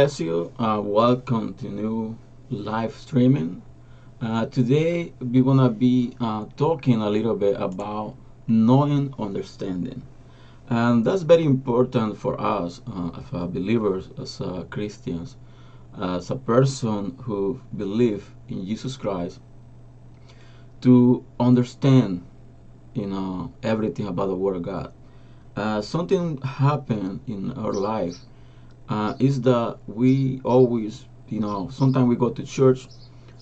bless you. Uh, welcome to new live streaming. Uh, today we're gonna be uh, talking a little bit about knowing understanding, and that's very important for us uh, as uh, believers, as uh, Christians, as a person who believe in Jesus Christ, to understand, you know, everything about the Word of God. Something happened in our life uh, is that we always, you know, sometimes we go to church,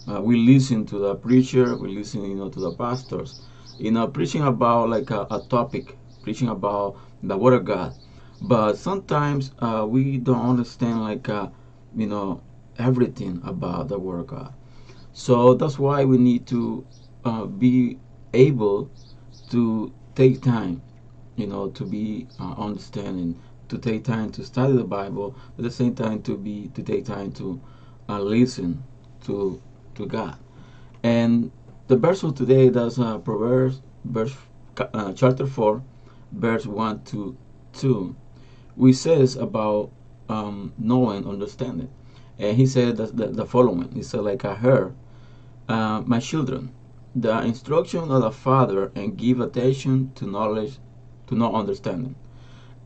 uh, we listen to the preacher, we listen, you know, to the pastors, you know, preaching about like a, a topic, preaching about the Word of God. But sometimes uh, we don't understand like, uh, you know, everything about the Word of God. So that's why we need to uh, be able to take time, you know, to be uh, understanding to take time to study the Bible, but at the same time to be to take time to uh, listen to to God. And the verse of today does uh, Proverbs verse uh, chapter four, verse one to two, which says about um, knowing, understanding. And he said that the, the following. He said, like I heard, uh, my children, the instruction of the Father, and give attention to knowledge, to know understanding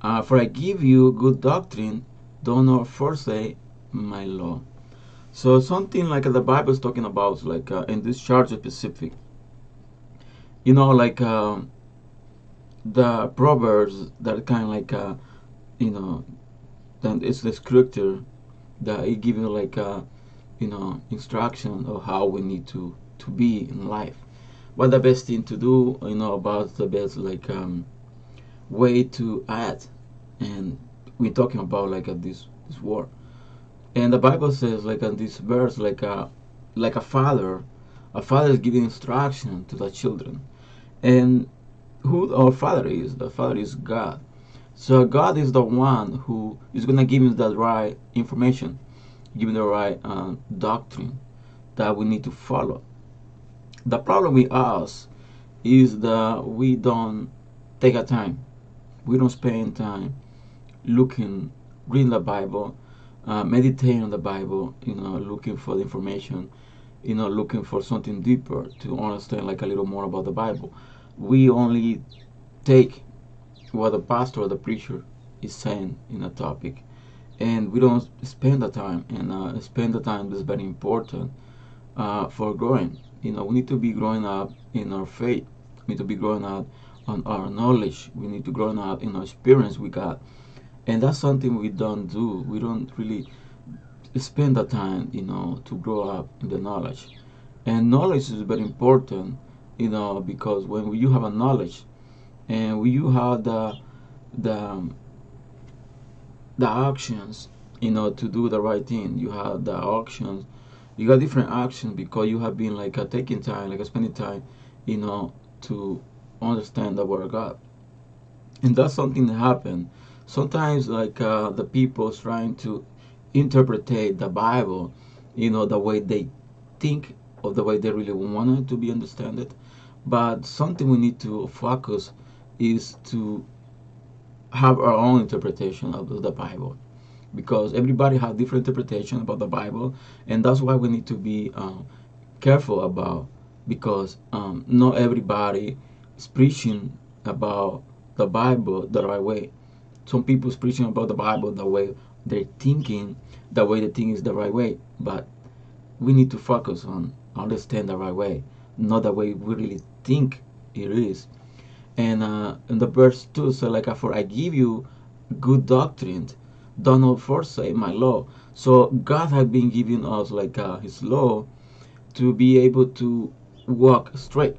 uh, for I give you good doctrine, do not forsake my law. So something like the Bible is talking about, like uh, in this chapter specific, you know, like uh, the proverbs that kind of like, uh, you know, then it's the scripture that it gives you like, uh, you know, instruction of how we need to to be in life. What the best thing to do, you know, about the best like um, way to act and we're talking about like a, this this war. And the bible says like in this verse like a like a father a father is giving instruction to the children. And who our father is? The father is god. So god is the one who is going to give us the right information give the right uh, doctrine that we need to follow. The problem with us is that we don't take a time. We don't spend time looking reading the bible uh, meditating on the bible you know looking for the information you know looking for something deeper to understand like a little more about the bible we only take what the pastor or the preacher is saying in a topic and we don't spend the time and uh, spend the time is very important uh, for growing you know we need to be growing up in our faith we need to be growing up on our knowledge. We need to grow up in our experience with God. And that's something we don't do. We don't really spend the time, you know, to grow up in the knowledge. And knowledge is very important, you know, because when you have a knowledge and when you have the the the actions, you know, to do the right thing, you have the actions, you got different actions because you have been like taking time, like spending time, you know, to understand the word of God. And that's something that happened. Sometimes, like uh, the people trying to interpret the Bible, you know, the way they think or the way they really want it to be understood. But something we need to focus is to have our own interpretation of the Bible because everybody has different interpretation about the Bible, and that's why we need to be um, careful about because um, not everybody is preaching about the Bible the right way. Some people is preaching about the Bible the way they're thinking, the way they think is the right way. But we need to focus on understand the right way, not the way we really think it is. And uh, in the verse two, so like for I give you good doctrine, do not forsake my law. So God has been giving us like uh, His law to be able to walk straight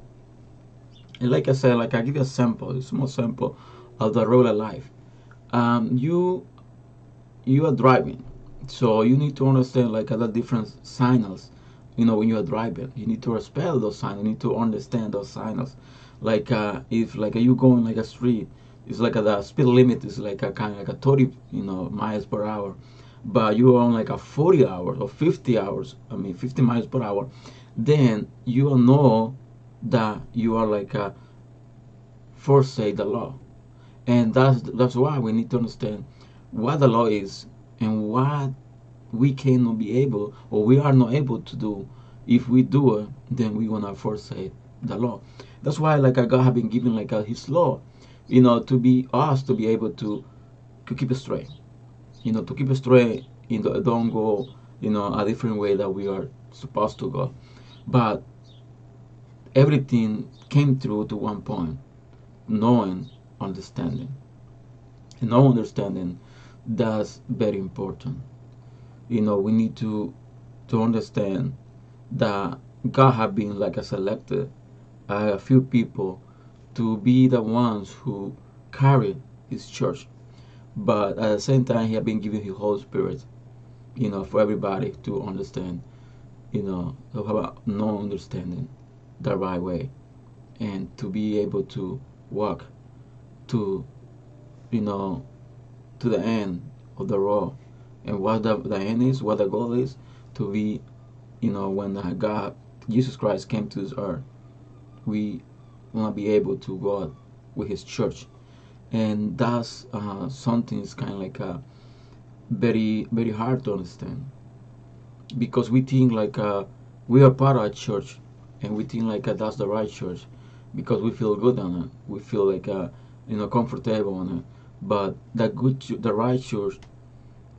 and like I said, like I give you a sample, a small sample of the real life. Um, you you are driving, so you need to understand like other different signals. You know, when you are driving, you need to respect those signs. You need to understand those signals. Like uh, if like you going like a street, it's like a, the speed limit is like a kind of like a 30 you know miles per hour, but you are on like a 40 hours or 50 hours. I mean 50 miles per hour, then you know that you are like a forsake the law and that's that's why we need to understand what the law is and what we cannot be able or we are not able to do. If we do it then we're gonna forsake the law. That's why like god have been given like a, his law you know to be us to be able to to keep it straight. You know to keep it straight you know don't go you know a different way that we are supposed to go. But everything came through to one point knowing understanding. And know understanding that's very important. You know we need to to understand that god have been like a selected a few people to be the ones who carry his church. But at the same time he has been giving his Holy Spirit, you know, for everybody to understand, you know, no understanding the right way and to be able to walk to, you know, to the end of the road. And what the, the end is, what the goal is, to be, you know, when God, Jesus Christ came to this earth, we want to be able to go with his church. And that's uh, something is kind of like a very very hard to understand. Because we think like uh, we are part of a church and we think like uh, that's the right church. Because we feel good on it. We feel like uh, you know comfortable on it but the good the right church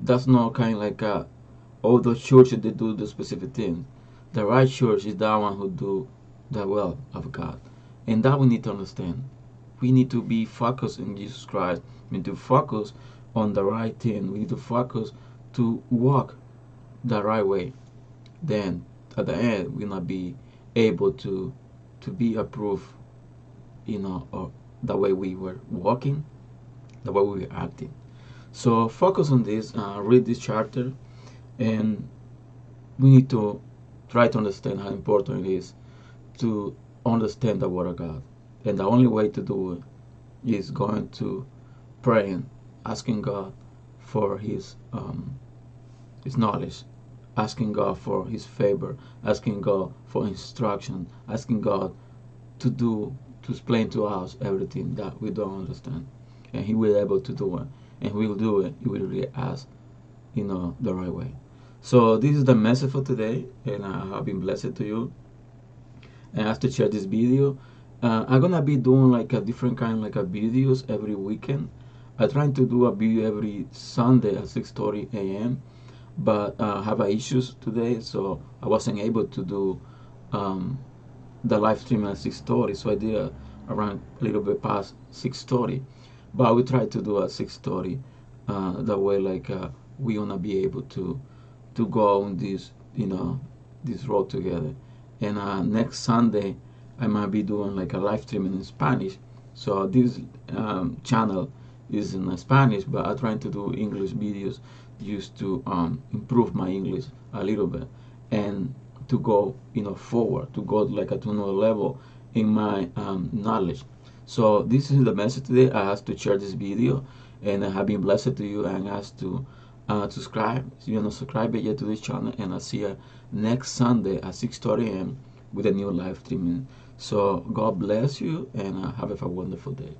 that's not kind of like uh, all those churches they do the specific thing the right church is that one who do the will of god and that we need to understand we need to be focused in Jesus Christ. We need to focus on the right thing. We need to focus to walk the right way. Then at the end we'll not be able to to be approved, you know, of the way we were walking, the way we were acting. So focus on this, uh, read this chapter, and we need to try to understand how important it is to understand the Word of God. And the only way to do it is going to praying, asking God for His um, His knowledge, asking God for His favor, asking God for instruction, asking God to do to explain to us everything that we don't understand, and He will be able to do it, and we will do it. He will really ask, you know, the right way. So this is the message for today, and I have been blessed to you. And after share this video uh, I'm gonna be doing like a different kind like a videos every weekend. I trying to do a video every Sunday at 6:30 a.m. But uh, have issues today, so I wasn't able to do um, the live stream at 6:30. So I did a, around a little bit past 6:30. But will try to do at 6:30. Uh, that way, like uh, we wanna be able to to go on this, you know, this road together. And uh, next Sunday. I might be doing like a live stream in Spanish. So this um, channel is in Spanish, but I'm trying to do English videos just to um, improve my English a little bit and to go, you know, forward, to go like to another level in my um, knowledge. So this is the message today. I asked to share this video, and I have been blessed to you, and asked to uh, subscribe. If you're not subscribed yet to this channel, and I'll see you next Sunday at 6:30 a.m. with a new live streaming. So God bless you and uh, have a wonderful day.